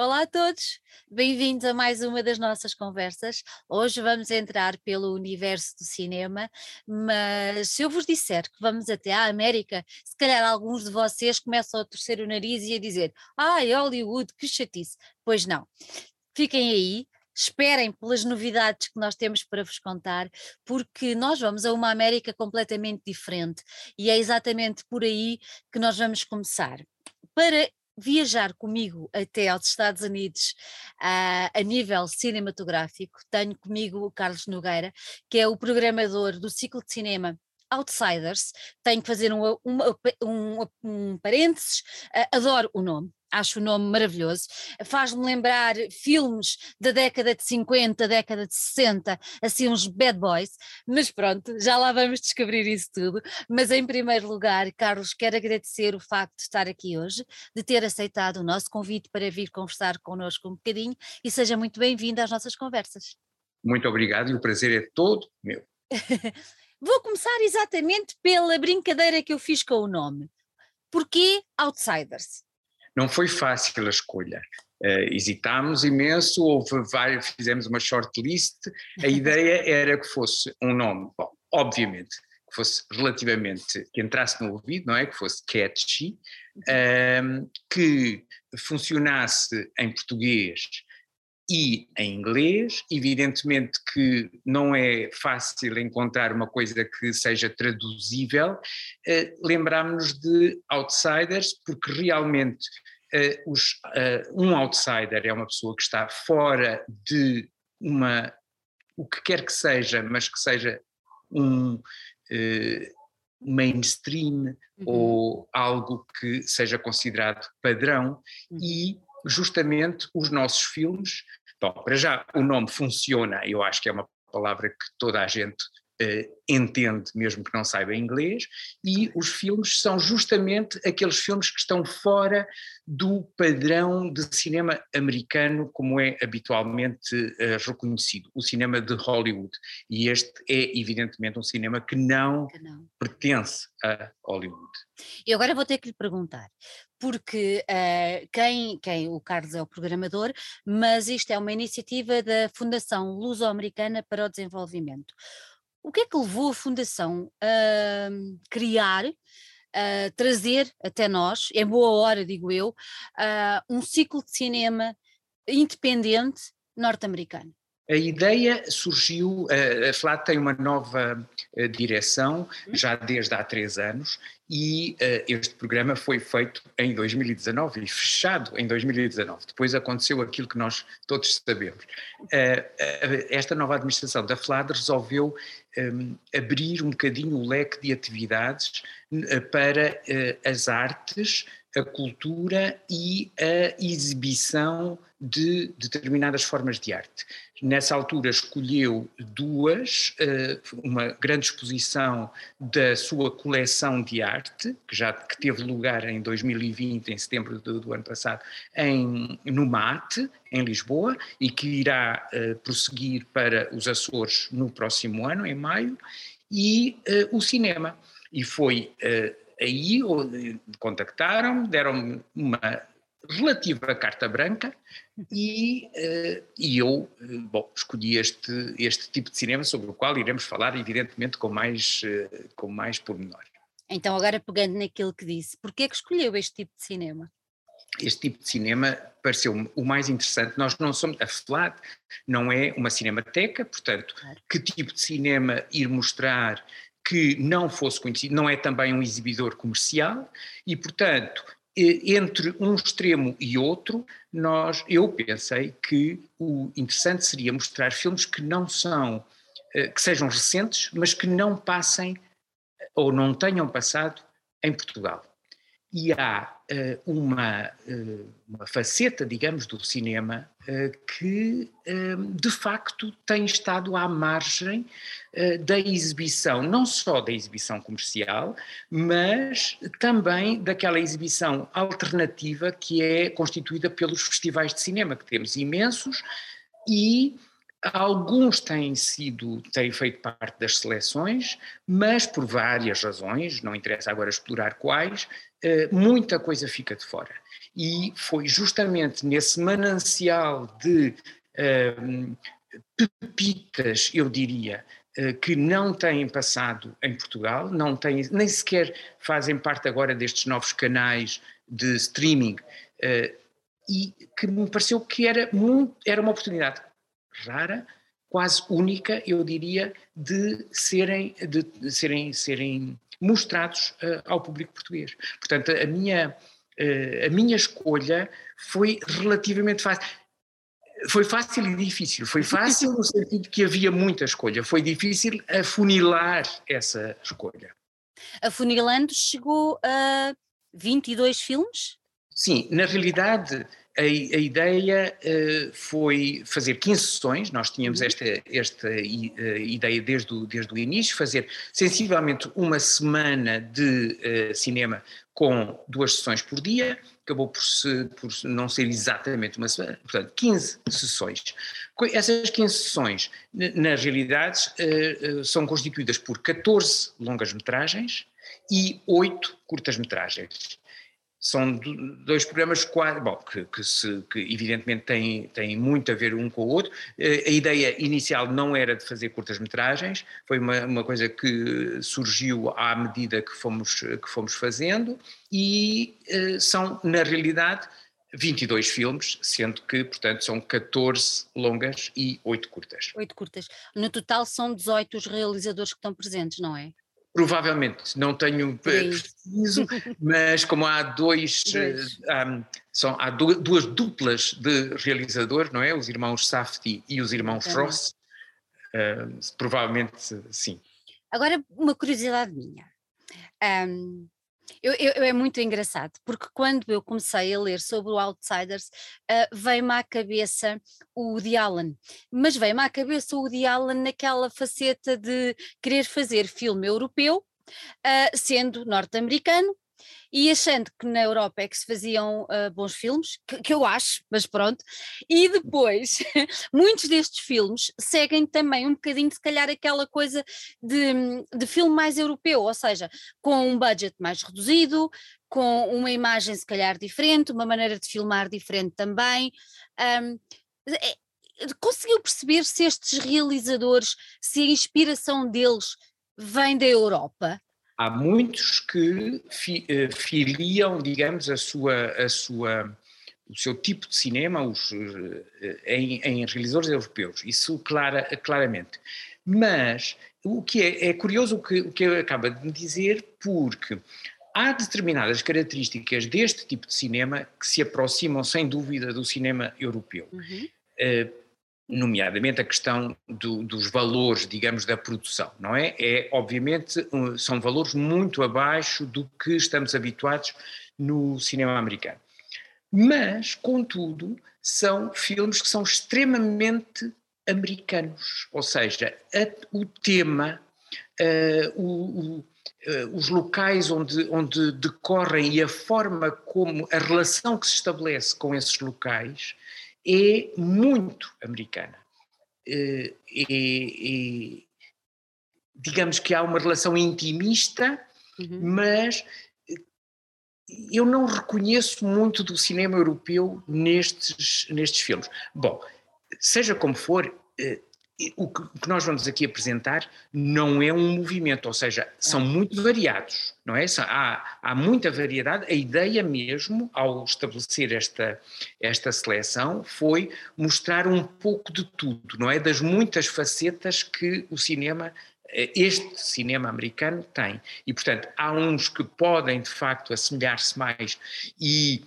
Olá a todos, bem-vindos a mais uma das nossas conversas. Hoje vamos entrar pelo universo do cinema, mas se eu vos disser que vamos até à América, se calhar alguns de vocês começam a torcer o nariz e a dizer: Ai, Hollywood, que chatice. Pois não. Fiquem aí, esperem pelas novidades que nós temos para vos contar, porque nós vamos a uma América completamente diferente e é exatamente por aí que nós vamos começar. Para viajar comigo até aos Estados Unidos uh, a nível cinematográfico, tenho comigo o Carlos Nogueira, que é o programador do ciclo de cinema Outsiders. Tenho que fazer um, um, um, um parênteses, uh, adoro o nome acho o nome maravilhoso, faz-me lembrar filmes da década de 50, década de 60, assim uns bad boys, mas pronto, já lá vamos descobrir isso tudo. Mas em primeiro lugar, Carlos, quero agradecer o facto de estar aqui hoje, de ter aceitado o nosso convite para vir conversar connosco um bocadinho e seja muito bem-vindo às nossas conversas. Muito obrigado e o prazer é todo meu. Vou começar exatamente pela brincadeira que eu fiz com o nome. Porquê Outsiders? Não foi fácil a escolha. Uh, hesitámos imenso, houve vários, fizemos uma shortlist. A ideia era que fosse um nome, bom, obviamente, que fosse relativamente, que entrasse no ouvido, não é? Que fosse catchy, uh, que funcionasse em português e em inglês. Evidentemente que não é fácil encontrar uma coisa que seja traduzível. Uh, Lembrámos-nos de outsiders, porque realmente uh, os, uh, um outsider é uma pessoa que está fora de uma. o que quer que seja, mas que seja um. mainstream uhum. ou algo que seja considerado padrão uhum. e justamente os nossos filmes Bom, para já o nome funciona, eu acho que é uma palavra que toda a gente entende, mesmo que não saiba inglês, e os filmes são justamente aqueles filmes que estão fora do padrão de cinema americano, como é habitualmente uh, reconhecido, o cinema de Hollywood. E este é, evidentemente, um cinema que não, que não. pertence a Hollywood. E agora vou ter que lhe perguntar, porque uh, quem, quem, o Carlos é o programador, mas isto é uma iniciativa da Fundação Luso-Americana para o Desenvolvimento. O que é que levou a Fundação a criar, a trazer até nós, em boa hora digo eu, um ciclo de cinema independente norte-americano? A ideia surgiu, a FLAT tem uma nova eh, direção uhum. já desde há três anos e uh, este programa foi feito em 2019 e fechado em 2019. Depois aconteceu aquilo que nós todos sabemos. Esta nova administração da FLAD resolveu um, abrir um bocadinho o leque de atividades para as artes, a cultura e a exibição de determinadas formas de arte. Nessa altura escolheu duas, eh, uma grande exposição da sua coleção de arte, que já que teve lugar em 2020, em setembro do, do ano passado, em, no MAT, em Lisboa, e que irá uh, prosseguir para os Açores no próximo ano, em maio, e uh, o cinema. E foi aí contactaram, deram uma relativa carta branca e, uh, e eu, uh, bom, escolhi este, este tipo de cinema sobre o qual iremos falar, evidentemente, com mais, uh, com mais pormenor. Então, agora pegando naquilo que disse, porquê é que escolheu este tipo de cinema? Este tipo de cinema pareceu-me o mais interessante. Nós não somos, a FLAD não é uma cinemateca, portanto, claro. que tipo de cinema ir mostrar que não fosse conhecido, não é também um exibidor comercial e, portanto, entre um extremo e outro, nós, eu pensei que o interessante seria mostrar filmes que não são, eh, que sejam recentes, mas que não passem ou não tenham passado em Portugal e há uh, uma, uh, uma faceta, digamos, do cinema uh, que de facto tem estado à margem da exibição, não só da exibição comercial, mas também daquela exibição alternativa que é constituída pelos festivais de cinema, que temos imensos e Alguns têm sido, têm feito parte das seleções, mas por várias razões, não interessa agora explorar quais, eh, muita coisa fica de fora. e foi justamente nesse manancial de uh, pepitas, eu diria, uh, que não têm passado em Portugal, não têm, nem sequer fazem parte agora destes novos canais de streaming, e que me pareceu que era, muito, era uma oportunidade rara, quase única, eu diria, de serem, de serem, serem mostrados uh, ao público português. Portanto, a minha, uh, a minha escolha foi relativamente fácil. Foi fácil e difícil. Foi fácil no sentido que havia muita escolha. Foi difícil afunilar essa escolha. Afunilando chegou a 22 filmes? Sim, na realidade a, a ideia uh, foi fazer 15 sessões, nós tínhamos uhum. esta, esta uh, ideia desde o, desde o início, fazer sensivelmente uma semana de uh, cinema com duas sessões por dia, acabou por, se, por não ser exatamente uma semana, portanto 15 sessões. Essas 15 sessões, na realidade, são constituídas por 14 longas-metragens e 8 curtas-metragens são dois programas quase, bom, que, que, se, que, evidentemente têm, têm muito a ver um com o outro. Eh, a ideia inicial não era de fazer curtas-metragens, foi uma, uma coisa que surgiu à medida que fomos, que fomos fazendo e uh, são, na realidade, 22 filmes, sendo que, portanto, são 14 longas e 8 curtas. 8 curtas. No total são 18 os realizadores que estão presentes, não é? Provavelmente, não tenho preciso, mas como há dois, dois. Um, são, há duas duplas de realizadores, não é? Os irmãos Safdie e os irmãos é. Frost, uh, provavelmente sim. Agora, uma curiosidade minha. Um, eu, eu, é muito engraçado, porque quando eu comecei a ler sobre o Outsiders, uh, veio-me à cabeça o Woody Allen, mas veio-me à cabeça o Woody Allen naquela faceta de querer fazer filme europeu, uh, sendo norte-americano, e achando que na Europa é que se faziam uh, bons filmes, que, que, eu acho, mas pronto, e depois muitos destes filmes seguem também um bocadinho, se calhar, aquela coisa de, de filme mais europeu, ou seja, com um budget mais reduzido, com uma imagem se calhar diferente, uma maneira de filmar diferente também. Um, é, conseguiu perceber se estes realizadores, se a inspiração deles vem da Europa? Há muitos que fi, uh, filiam, digamos, a sua, a sua, o seu tipo de cinema os, uh, em, em, realizadores europeus, isso clara, claramente. Mas o que é, é curioso o que, o que acaba de me dizer, porque há determinadas características deste tipo de cinema que se aproximam, sem dúvida, do cinema europeu. Uhum. Uh, nomeadamente a questão do, dos valores, digamos, da produção, não é? É, obviamente, são valores muito abaixo do que estamos habituados no cinema americano. Mas, contudo, são filmes que são extremamente americanos, ou seja, a, o tema, uh, o, o, uh, os locais onde, onde decorrem e a forma como a relação que se estabelece com esses locais é muito americana. E, eh, e, digamos que há uma relação intimista, uhum. mas eh, eu não reconheço muito do cinema europeu nestes, nestes filmes. Bom, seja como for, eh, o que nós vamos aqui apresentar não é um movimento, ou seja, são muito variados, não é? Há, há muita variedade. A ideia mesmo, ao estabelecer esta, esta seleção, foi mostrar um pouco de tudo, não é? Das muitas facetas que o cinema, eh, este cinema americano tem. E, portanto, há uns que podem, de facto, assemelhar-se mais e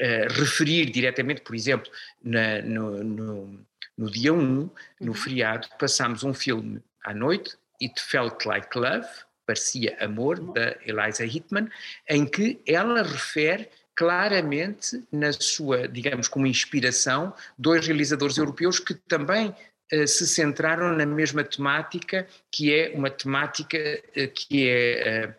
uh, referir diretamente, por exemplo, na, no, no no dia 1, no uhum. feriado, passámos um filme à noite, It Felt Like Love, Parecia Amor, uhum. da Eliza Hitman, em que ela refere claramente na sua, digamos, como inspiração, dois realizadores europeus que também uh, se centraram na mesma temática, que é uma temática uh, que é uh,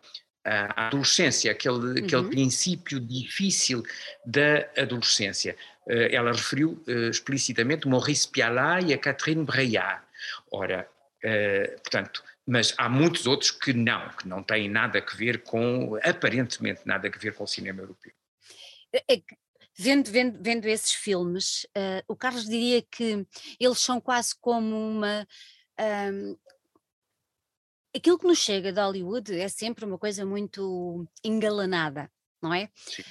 a adolescência, aquele, uhum. aquele princípio difícil da adolescência. Eh, ela referiu uh, explicitamente Maurice Pialat e a Catherine Breillat. Ora, uh, portanto, mas há muitos outros que não, que não têm nada a ver com, aparentemente nada a ver com o cinema europeu. É, Vendo, vendo, vendo esses filmes, uh, o Carlos diria que eles são quase como uma. Um, aquilo que nos chega de Hollywood é sempre uma coisa muito engalanada, não é? Sim.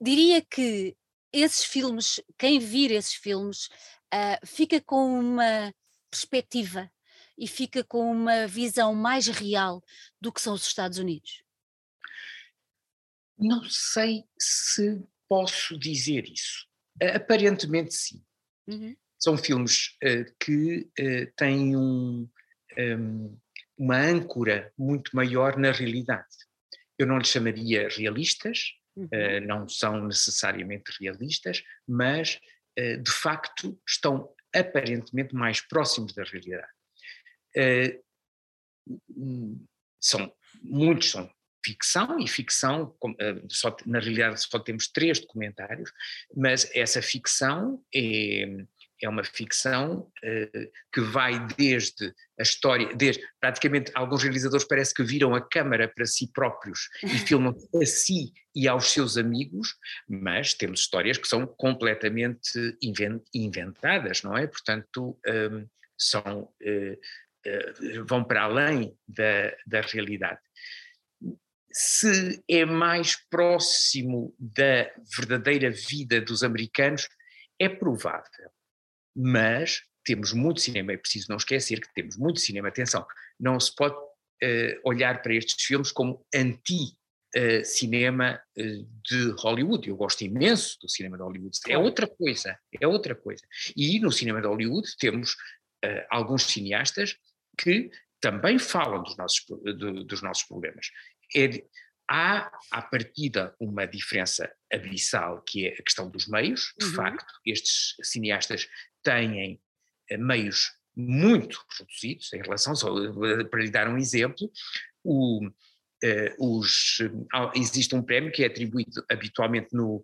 Diria que esses filmes, quem vir esses filmes, uh, fica com uma perspectiva e fica com uma visão mais real do que são os Estados Unidos. Não sei se posso dizer isso. Aparentemente, sim. Uhum. São filmes uh, que uh, têm um, um, uma âncora muito maior na realidade. Eu não lhes chamaria realistas, uh, não são necessariamente realistas, mas de facto estão aparentemente mais próximos da realidade. são muitos são ficção, e ficção, só, na realidade só temos três documentários, mas essa ficção é, é uma ficção uh, que vai desde a história, desde praticamente alguns realizadores parece que viram a câmara para si próprios e filmam a si e aos seus amigos, mas temos histórias que são completamente inventadas, não é? Portanto, um, ehm, são, uh, uh, vão para além da, da realidade se é mais próximo da verdadeira vida dos americanos, é provável. Mas temos muito cinema, é preciso não esquecer que temos muito cinema. Atenção, não se pode uh, olhar para estes filmes como anti-cinema uh, uh, de Hollywood. Eu gosto imenso do cinema de Hollywood. É outra coisa, é outra coisa. E no cinema de Hollywood temos alguns cineastas que também falam dos nossos, do, dos nossos problemas é, há, à partida, uma diferença abissal, que é a questão dos meios. De uhum. facto, estes cineastas têm eh, meios muito reduzidos em relação, só eh, para lhe dar um exemplo, o, uh, os, existe um prémio que é atribuído habitualmente no,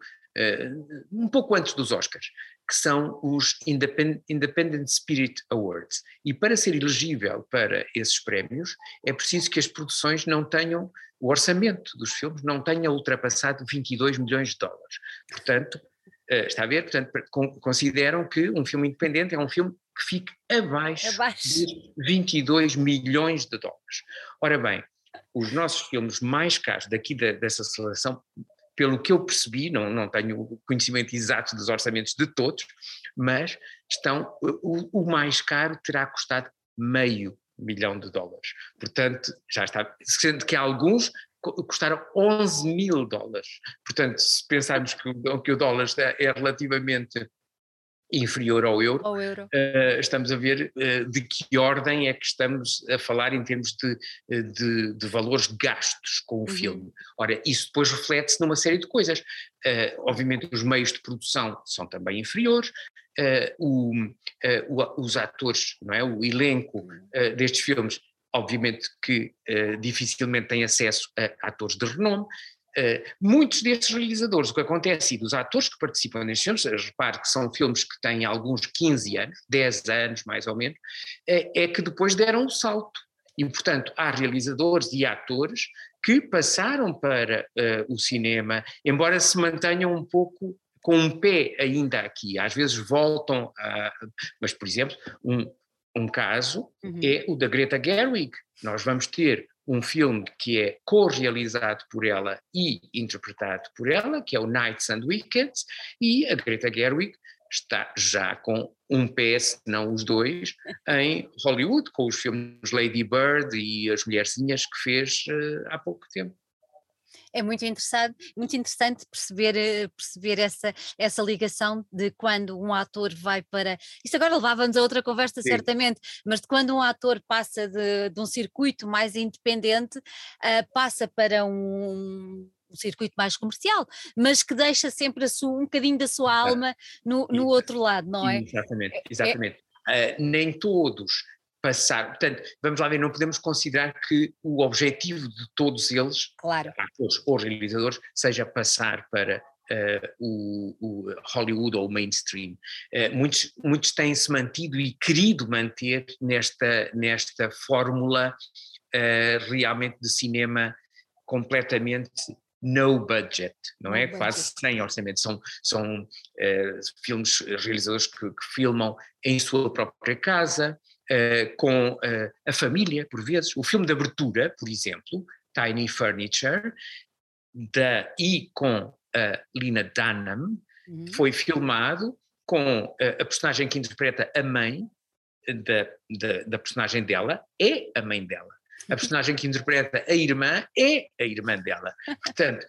um pouco antes dos Oscars, que são os Independent, Independent Spirit Awards. E para ser elegível para esses prémios, é preciso que as produções não tenham o orçamento dos filmes não tenha ultrapassado 22 milhões de dólares. Portanto, uh, está a ver? Portanto, consideram que um filme independente é um filme que fique abaixo, abaixo. de 22 milhões de dólares. Ora bem, os nossos filmes mais caros daqui da, dessa seleção, pelo que eu percebi, não, não tenho conhecimento exato dos orçamentos de todos, mas estão, o, o mais caro terá custado meio milhão de dólares. Portanto, já está, sendo que alguns custaram 11 mil dólares. Portanto, se pensarmos que, que o dólar é relativamente inferior ao euro, ao euro. Uh, estamos a ver uh, de que ordem é que estamos a falar em termos de, eh, de, de valores gastos com o uhum. filme. Ora, isso depois reflete-se numa série de coisas. Uh, obviamente os meios de produção são também inferiores, o, o, os atores, não é? o elenco destes filmes obviamente que uh, dificilmente tem acesso a atores de renome, muitos destes realizadores, o que acontece e dos atores que participam nestes filmes, repare que são filmes que têm alguns 15 anos, 10 anos mais ou menos, uh, é que depois deram um salto. E, portanto, há realizadores e atores que passaram para uh, o cinema, embora se mantenham um pouco com um pé ainda aqui, às vezes voltam a. Mas, por exemplo, um, um caso uhum. é o da Greta Gerwig. Nós vamos ter um filme que é co-realizado por ela e interpretado por ela, que é o Nights and Weekends, e a Greta Gerwig está já com um pé, se não os dois, em Hollywood, com os filmes Lady Bird e As Mulherzinhas que fez uh, há pouco tempo é muito interessante, muito interessante perceber, eh, perceber essa, essa ligação de quando um ator vai para. Isso agora levava-nos a outra conversa, Sim. certamente, mas de quando um ator passa de, de um circuito mais independente, uh, passa para um, um circuito mais comercial, mas que deixa sempre sua, um bocadinho da sua alma no, no outro lado, não é? Exatamente, exatamente. É, uh, nem todos passar. Portanto, vamos lá ver, não podemos considerar que o objetivo de todos eles, claro. atores ou realizadores, seja passar para uh, o, o, Hollywood ou o mainstream. Uh, muitos, muitos têm-se mantido e querido manter nesta, nesta fórmula uh, realmente de cinema completamente no budget, não é? Quase sem orçamento. São, são filmes, realizadores que, que, filmam em sua própria casa, uh, com uh, a família, por vezes. O filme de abertura, por exemplo, Tiny Furniture, da, e com a Lina Dunham, uhum. foi filmado com a personagem que interpreta a mãe da, da, da personagem dela, é a mãe dela a personagem que interpreta a irmã é a irmã dela. Portanto,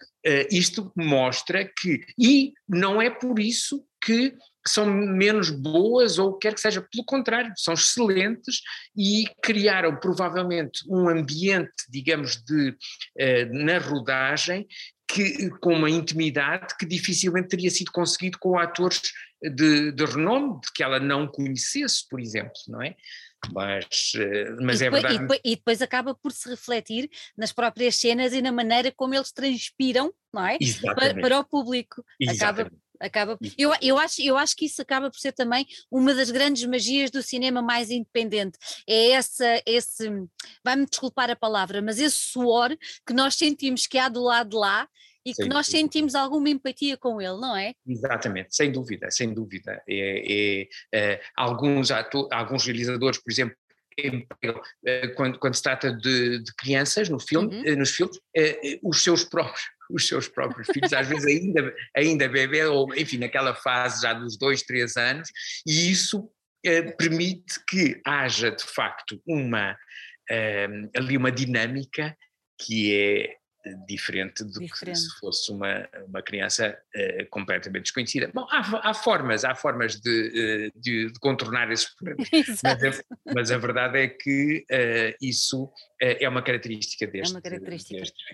isto mostra que. E não é por isso que são menos boas ou quer que seja, pelo contrário, são excelentes e criaram provavelmente um ambiente, digamos, de, uh, na rodagem que, com uma intimidade que dificilmente teria sido conseguido com atores de, de renome, que ela não conhecesse, por exemplo, não é? Mas, eh, mas e é depois, verdade. E depois, e depois, acaba por se refletir nas próprias cenas e na maneira como eles transpiram, não é? Para, para, o público. Acaba, acaba eu, eu, acho, eu acho que isso acaba por ser também uma das grandes magias do cinema mais independente é essa esse vai-me desculpar a palavra mas esse suor que nós sentimos que há do lado de lá e sem que nós dúvida. sentimos alguma empatia com ele, não é? Exatamente, sem dúvida, sem dúvida. É, é, é alguns, ator, alguns realizadores, por exemplo, é, quando, quando se trata de, de crianças no filme, uhum. Eh, nos filmes, é, os seus próprios os seus próprios filhos, às vezes ainda, ainda bebê, ou enfim, naquela fase já dos dois, três anos, e isso eh, permite que haja de facto uma, eh, ali uma dinâmica que é diferente do diferente. que se fosse uma, uma criança uh, completamente desconhecida. Bom, há, há formas, há formas de, uh, de, de, contornar esses problemas, mas a, mas a, verdade é que uh, isso é uma característica deste. É uma característica. Deste...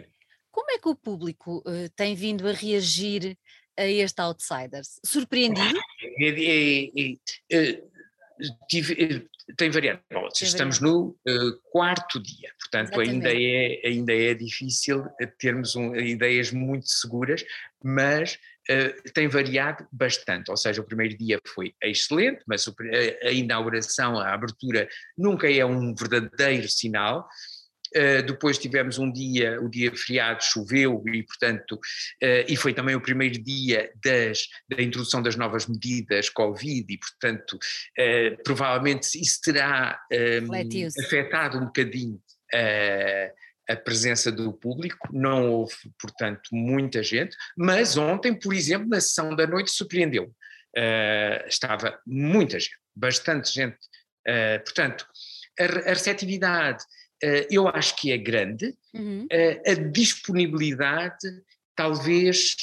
Como é que o público tem vindo a reagir a este Outsiders? Surpreendido? É, é, é, tive, tem variado. Estamos no uh, quarto dia, portanto ainda é, ainda é difícil eh, termos um, ideias muito seguras, mas uh, tem variado bastante. Ou seja, o primeiro dia foi excelente, mas a, a inauguração, a abertura nunca é um verdadeiro sinal. Uh, depois tivemos um dia, o dia feriado choveu e, portanto, uh, e foi também o primeiro dia das, da introdução das novas medidas Covid e, portanto, uh, provavelmente isso terá afetado um bocadinho a presença do público, não houve, portanto, muita gente, mas ontem, por exemplo, na sessão da noite surpreendeu. estava muita gente, bastante gente. portanto, a, a receptividade eh, eu acho que é grande, uhum. Eh, a disponibilidade talvez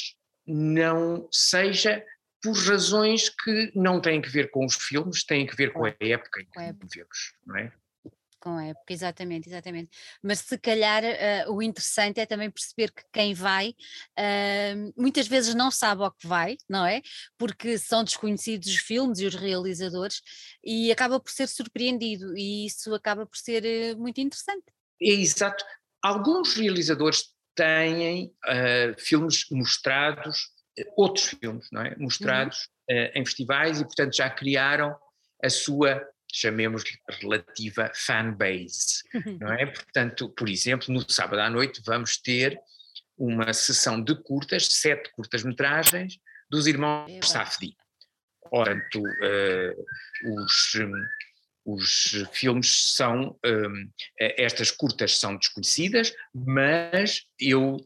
não seja por razões que não têm que ver com os filmes, têm que ver com a época em que vivemos, não é? Com a época, exatamente, exatamente. Mas se calhar uh, o interessante é também perceber que quem vai uh, muitas vezes não sabe ao que vai, não é? Porque são desconhecidos os filmes e os realizadores e acaba por ser surpreendido e isso acaba por ser uh, muito interessante. É exato. Alguns realizadores têm filmes mostrados, outros filmes, não é? Mostrados uhum. em festivais e, portanto, já criaram a sua chamemos-lhe relativa fanbase, não é? Portanto, por exemplo, no sábado à noite vamos ter uma sessão de curtas, sete curtas-metragens, dos irmãos é Safdie. Portanto, uh, os, os filmes são, um, estas curtas são desconhecidas, mas eu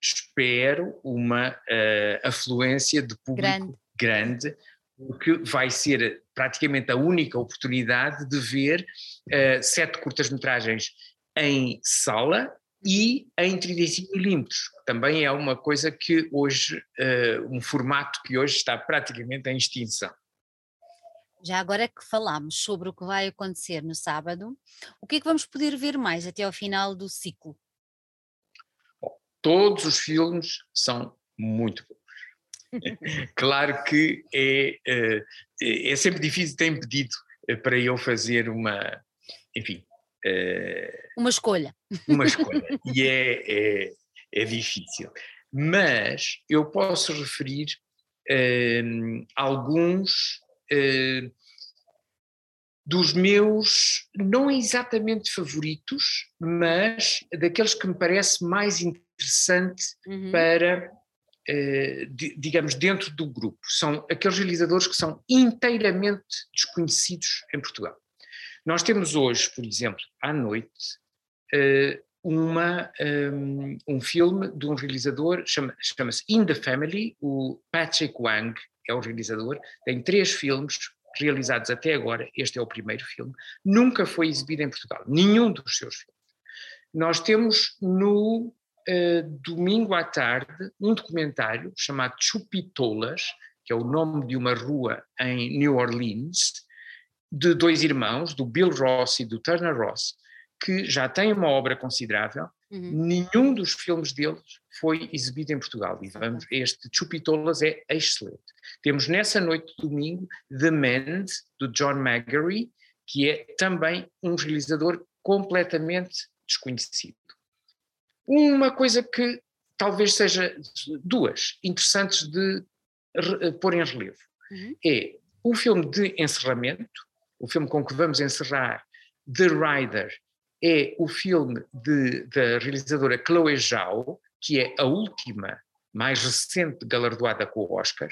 espero uma uh, afluência de público grande, grande porque vai ser praticamente a única oportunidade de ver uh, sete curtas-metragens em sala e em 35 milímetros. Também é uma coisa que hoje, uh, um formato que hoje está praticamente em extinção. Já agora que falámos sobre o que vai acontecer no sábado, o que é que vamos poder ver mais até ao final do ciclo? Bom, todos os filmes são muito bons. Claro que é, é, é sempre difícil, tem pedido eh, para eu fazer uma, enfim. Eh, uma escolha. Uma escolha. e é, é, é, difícil. Mas eu posso referir uh, alguns dos meus, não exatamente favoritos, mas daqueles que me parece mais interessantes interessante uhum. para, digamos, dentro do grupo. São aqueles realizadores que são inteiramente desconhecidos em Portugal. Nós temos hoje, por exemplo, à noite, uh, uma, um, um, filme de um realizador, chama-se chama In the Family, o Patrick Wang é o realizador, tem três filmes realizados até agora, este é o primeiro filme, nunca foi exibido em Portugal, nenhum dos seus filmes. Nós temos no uh, domingo à tarde um documentário chamado Chupitolas, que é o nome de uma rua em New Orleans, de dois irmãos, do Bill Ross e do Turner Ross, que já têm uma obra considerável. Uhum. Nenhum dos filmes deles foi exibido em Portugal. E vamos, este Chupitolas é excelente. Temos nessa noite de domingo The Mend, do John Magary, que é também um realizador completamente desconhecido. Uma coisa que talvez seja duas interessantes de pôr em relevo uhum. é o filme de encerramento, o filme com que vamos encerrar The Rider é o filme de, da realizadora Chloe Zhao, que é a última, mais recente galardoada com o Oscar,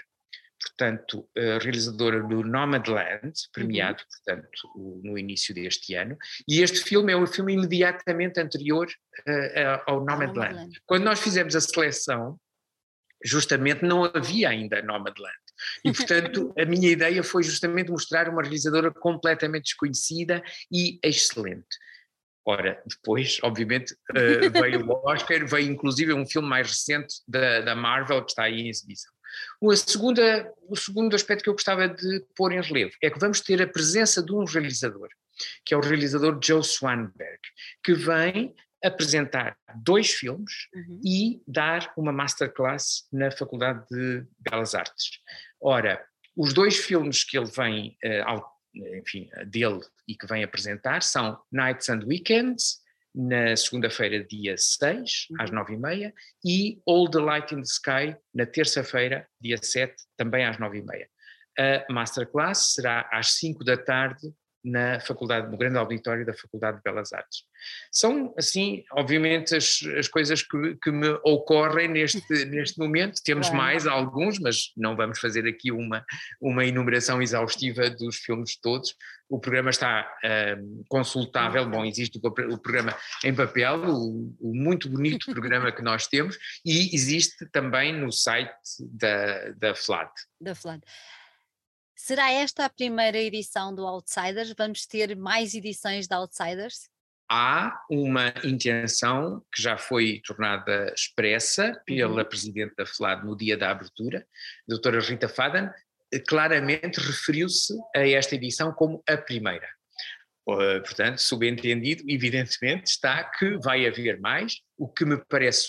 portanto, realizadora do Nomadland, premiado, uhum. portanto, no início deste ano, e este filme é o filme imediatamente anterior uh, ao Nomadland. Nomadland. Quando nós fizemos a seleção, justamente não havia ainda Nomadland. E, portanto, a minha ideia foi justamente mostrar uma realizadora completamente desconhecida e excelente. Ora, depois, obviamente, uh, veio o Oscar, veio inclusive um filme mais recente da, da Marvel que está aí em exibição. O, segunda, o segundo aspecto que eu gostava de pôr em relevo é que vamos ter a presença de um realizador, que é o realizador Joe Swanberg, que vem apresentar dois filmes uhum. e dar uma masterclass na Faculdade de Belas Artes. Ora, os dois filmes que ele vem, uh, enfim, dele e que vem apresentar são Nights and Weekends, na segunda-feira, dia 6, uhum. às 9h30, e All the Light in the Sky, na terça-feira, dia 7, também às 9h30. A masterclass será às 5 da tarde na faculdade, no grande auditório da Faculdade de Belas Artes. São, assim, obviamente, as, as coisas que, que me ocorrem neste, neste momento. Temos mais alguns, mas não vamos fazer aqui uma, uma enumeração exaustiva dos filmes todos. O programa está um, consultável, bom, existe o, o, programa em papel, o, o, muito bonito programa que nós temos, e existe também no site da, da FLAD. Da FLAD. Será esta a primeira edição do Outsiders? Vamos ter mais edições de Outsiders? Há uma intenção que já foi tornada expressa pela uhum. Presidente da FLAD no dia da abertura, a doutora Rita Fadan, claramente referiu-se a esta edição como a primeira. Uh, portanto, subentendido, evidentemente, está que vai haver mais, o que me parece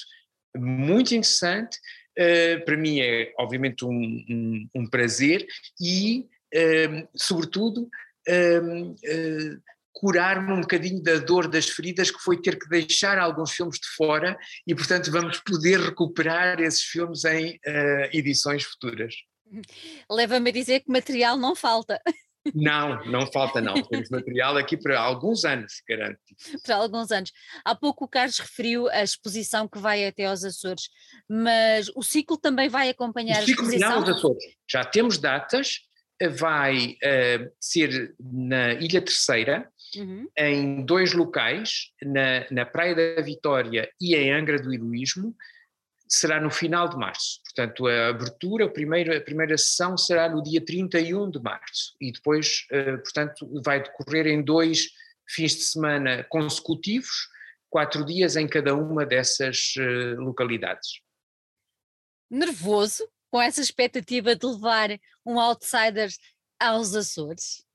muito interessante uh, para mim é obviamente um, um, um prazer e, uh, sobretudo, uh, curar-me um bocadinho da dor das feridas que foi ter que deixar alguns filmes de fora e, portanto, vamos poder recuperar esses filmes em edições futuras. Leva-me a dizer que material não falta. Não, não falta não. Temos material aqui para alguns anos, garanto. Para alguns anos. Há pouco o Carlos referiu a exposição que vai até aos Açores, mas o ciclo também vai acompanhar o ciclo a exposição? Não, Açores. Já temos datas, vai uh, ser na Ilha Terceira, uhum. em dois locais, na, na Praia da Vitória e em Angra do Heroísmo, será no final de março. Portanto, a abertura, a primeira, a primeira sessão será no dia 31 de março e depois, uh, portanto, vai decorrer em dois fins de semana consecutivos, quatro dias em cada uma dessas uh, localidades. Nervoso com essa expectativa de levar um outsider aos Açores?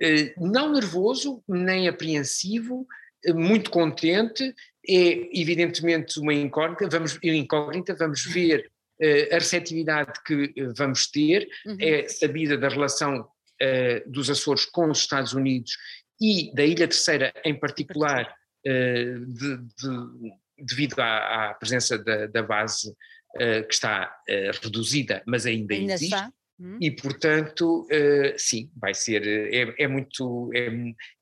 Uh, não nervoso, nem apreensivo, muito contente é evidentemente uma incógnita, vamos, incógnita, vamos ver uh, a receptividade que eh, vamos ter, uhum. é sabida da relação uh, dos Açores com os Estados Unidos e da Ilha Terceira em particular, uh, de, de, devido à, à presença da, da base que está reduzida, mas ainda, ainda existe. Está. Hum. E, portanto, uh, sim, vai ser, é, é, muito, é,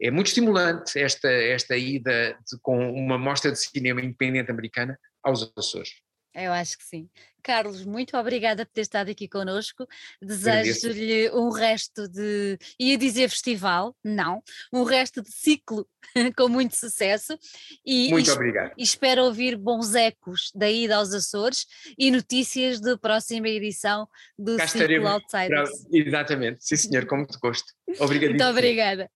é, muito estimulante esta, esta ida de, com uma mostra de cinema independente americana aos Açores. Eu acho que sim. Carlos, muito obrigada por ter estado aqui connosco. Desejo-lhe um resto de, ia dizer festival, não, um resto de ciclo com muito sucesso. E, muito obrigado. E espero ouvir bons ecos da ida aos Açores e notícias da próxima edição do Cá Ciclo Outsiders. Exatamente, sim senhor, com muito gosto. Obrigado. muito obrigada.